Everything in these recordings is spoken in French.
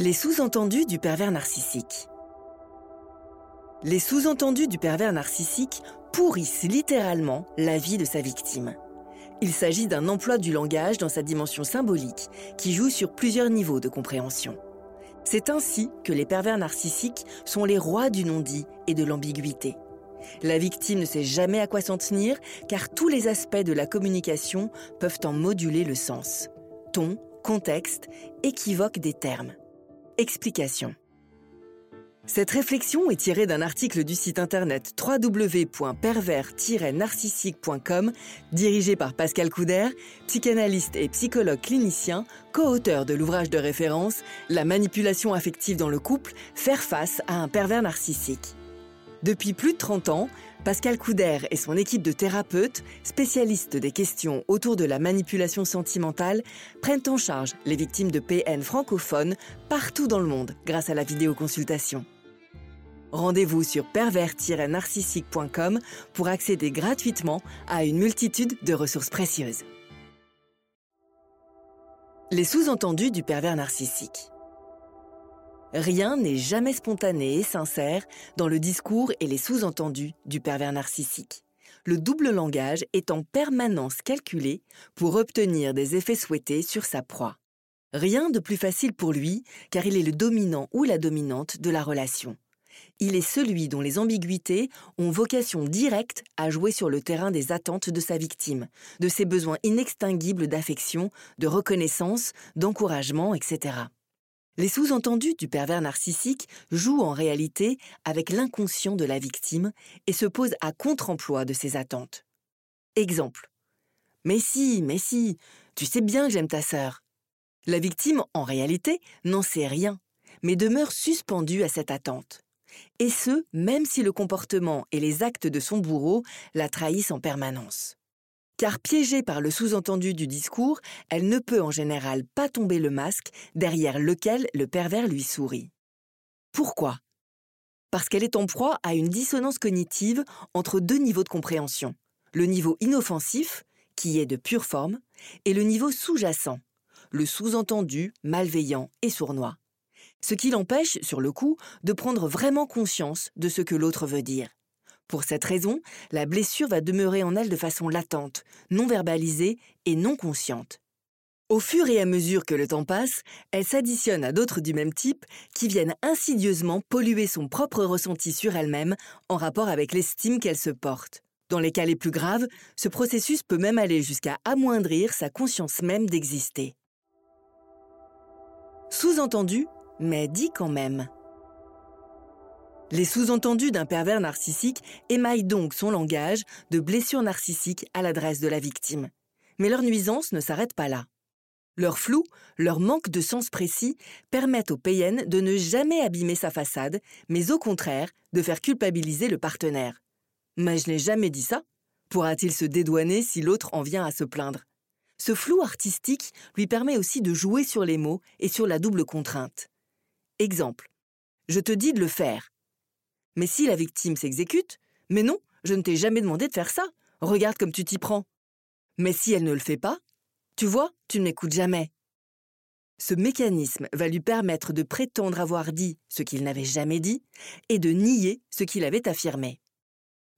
Les sous-entendus du pervers narcissique. Les sous-entendus du pervers narcissique pourrissent littéralement la vie de sa victime. Il s'agit d'un emploi du langage dans sa dimension symbolique qui joue sur plusieurs niveaux de compréhension. C'est ainsi que les pervers narcissiques sont les rois du non-dit et de l'ambiguïté. La victime ne sait jamais à quoi s'en tenir car tous les aspects de la communication peuvent en moduler le sens. Ton, contexte, équivoque des termes. Explication. Cette réflexion est tirée d'un article du site internet www.pervers-narcissique.com dirigé par Pascal Couder, psychanalyste et psychologue clinicien, co-auteur de l'ouvrage de référence La manipulation affective dans le couple, faire face à un pervers narcissique. Depuis plus de 30 ans, Pascal Couder et son équipe de thérapeutes, spécialistes des questions autour de la manipulation sentimentale, prennent en charge les victimes de PN francophones partout dans le monde grâce à la vidéoconsultation. Rendez-vous sur pervers-narcissique.com pour accéder gratuitement à une multitude de ressources précieuses. Les sous-entendus du pervers narcissique. Rien n'est jamais spontané et sincère dans le discours et les sous-entendus du pervers narcissique. Le double langage est en permanence calculé pour obtenir des effets souhaités sur sa proie. Rien de plus facile pour lui car il est le dominant ou la dominante de la relation il est celui dont les ambiguïtés ont vocation directe à jouer sur le terrain des attentes de sa victime, de ses besoins inextinguibles d'affection, de reconnaissance, d'encouragement, etc. Les sous-entendus du pervers narcissique jouent en réalité avec l'inconscient de la victime et se posent à contre-emploi de ses attentes. Exemple. Mais si, mais si, tu sais bien que j'aime ta sœur. La victime, en réalité, n'en sait rien, mais demeure suspendue à cette attente. Et ce, même si le comportement et les actes de son bourreau la trahissent en permanence. Car piégée par le sous-entendu du discours, elle ne peut en général pas tomber le masque derrière lequel le pervers lui sourit. Pourquoi? Parce qu'elle est en proie à une dissonance cognitive entre deux niveaux de compréhension. Le niveau inoffensif, qui est de pure forme, et le niveau sous-jacent, le sous-entendu, malveillant et sournois ce qui l'empêche, sur le coup, de prendre vraiment conscience de ce que l'autre veut dire. Pour cette raison, la blessure va demeurer en elle de façon latente, non verbalisée et non consciente. Au fur et à mesure que le temps passe, elle s'additionne à d'autres du même type qui viennent insidieusement polluer son propre ressenti sur elle-même en rapport avec l'estime qu'elle se porte. Dans les cas les plus graves, ce processus peut même aller jusqu'à amoindrir sa conscience même d'exister. Sous-entendu, mais dit quand même. Les sous-entendus d'un pervers narcissique émaillent donc son langage de blessures narcissiques à l'adresse de la victime. Mais leur nuisance ne s'arrête pas là. Leur flou, leur manque de sens précis permettent au PN de ne jamais abîmer sa façade, mais au contraire de faire culpabiliser le partenaire. Mais je n'ai jamais dit ça. Pourra-t-il se dédouaner si l'autre en vient à se plaindre? Ce flou artistique lui permet aussi de jouer sur les mots et sur la double contrainte. Exemple. Je te dis de le faire. Mais si la victime s'exécute, mais non, je ne t'ai jamais demandé de faire ça. Regarde comme tu t'y prends. Mais si elle ne le fait pas, tu vois, tu ne m'écoutes jamais. Ce mécanisme va lui permettre de prétendre avoir dit ce qu'il n'avait jamais dit et de nier ce qu'il avait affirmé.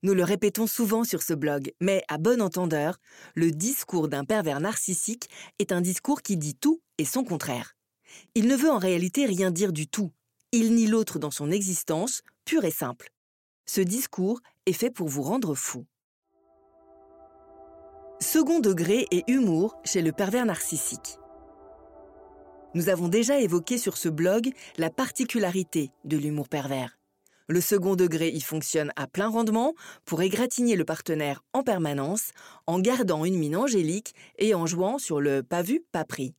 Nous le répétons souvent sur ce blog, mais à bon entendeur, le discours d'un pervers narcissique est un discours qui dit tout et son contraire. Il ne veut en réalité rien dire du tout. Il nie l'autre dans son existence, pure et simple. Ce discours est fait pour vous rendre fou. Second degré et humour chez le pervers narcissique. Nous avons déjà évoqué sur ce blog la particularité de l'humour pervers. Le second degré y fonctionne à plein rendement pour égratigner le partenaire en permanence en gardant une mine angélique et en jouant sur le pas vu, pas pris.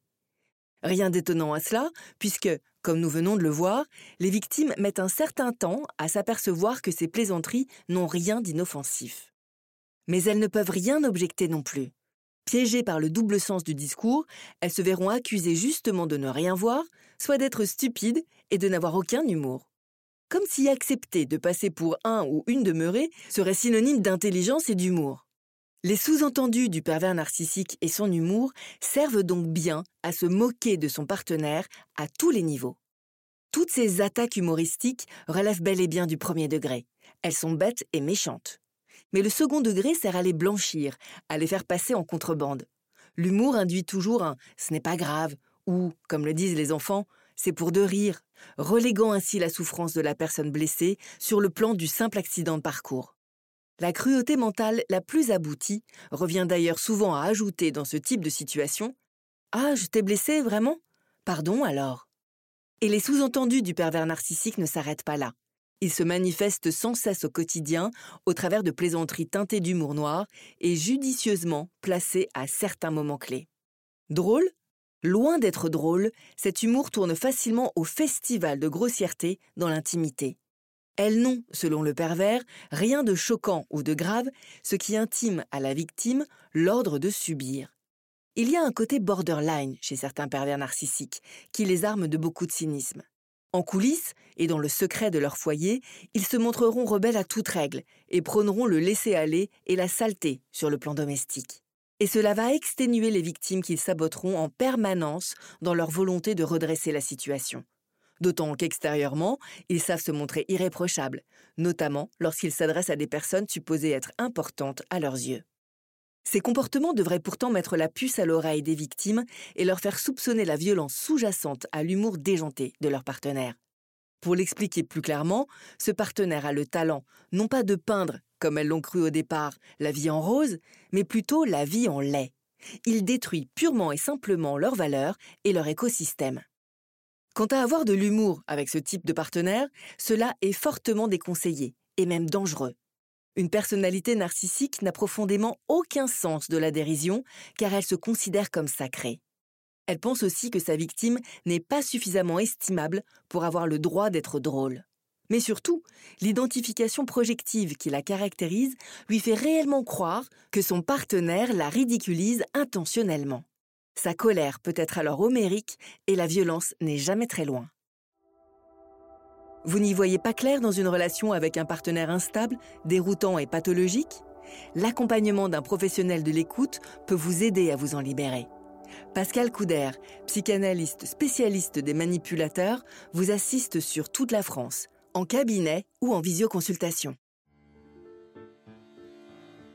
Rien d'étonnant à cela, puisque, comme nous venons de le voir, les victimes mettent un certain temps à s'apercevoir que ces plaisanteries n'ont rien d'inoffensif. Mais elles ne peuvent rien objecter non plus. Piégées par le double sens du discours, elles se verront accusées justement de ne rien voir, soit d'être stupides et de n'avoir aucun humour. Comme si accepter de passer pour un ou une demeurée serait synonyme d'intelligence et d'humour. Les sous-entendus du pervers narcissique et son humour servent donc bien à se moquer de son partenaire à tous les niveaux. Toutes ces attaques humoristiques relèvent bel et bien du premier degré. Elles sont bêtes et méchantes. Mais le second degré sert à les blanchir, à les faire passer en contrebande. L'humour induit toujours un ce n'est pas grave ou, comme le disent les enfants, c'est pour de rire, reléguant ainsi la souffrance de la personne blessée sur le plan du simple accident de parcours. La cruauté mentale la plus aboutie revient d'ailleurs souvent à ajouter dans ce type de situation Ah, je t'ai blessé, vraiment? Pardon alors Et les sous-entendus du pervers narcissique ne s'arrêtent pas là. Ils se manifestent sans cesse au quotidien au travers de plaisanteries teintées d'humour noir et judicieusement placées à certains moments clés. Drôle? Loin d'être drôle, cet humour tourne facilement au festival de grossièreté dans l'intimité. Elles n'ont, selon le pervers, rien de choquant ou de grave, ce qui intime à la victime l'ordre de subir. Il y a un côté borderline chez certains pervers narcissiques, qui les arment de beaucoup de cynisme. En coulisses et dans le secret de leur foyer, ils se montreront rebelles à toute règle et prôneront le laisser-aller et la saleté sur le plan domestique. Et cela va exténuer les victimes qu'ils saboteront en permanence dans leur volonté de redresser la situation. D'autant qu'extérieurement, ils savent se montrer irréprochables, notamment lorsqu'ils s'adressent à des personnes supposées être importantes à leurs yeux. Ces comportements devraient pourtant mettre la puce à l'oreille des victimes et leur faire soupçonner la violence sous-jacente à l'humour déjanté de leur partenaire. Pour l'expliquer plus clairement, ce partenaire a le talent, non pas de peindre, comme elles l'ont cru au départ, la vie en rose, mais plutôt la vie en lait. Il détruit purement et simplement leurs valeurs et leur écosystème. Quant à avoir de l'humour avec ce type de partenaire, cela est fortement déconseillé, et même dangereux. Une personnalité narcissique n'a profondément aucun sens de la dérision car elle se considère comme sacrée. Elle pense aussi que sa victime n'est pas suffisamment estimable pour avoir le droit d'être drôle. Mais surtout, l'identification projective qui la caractérise lui fait réellement croire que son partenaire la ridiculise intentionnellement. Sa colère peut être alors homérique et la violence n'est jamais très loin. Vous n'y voyez pas clair dans une relation avec un partenaire instable, déroutant et pathologique? L'accompagnement d'un professionnel de l'écoute peut vous aider à vous en libérer. Pascal Couder, psychanalyste spécialiste des manipulateurs, vous assiste sur toute la France, en cabinet ou en visioconsultation.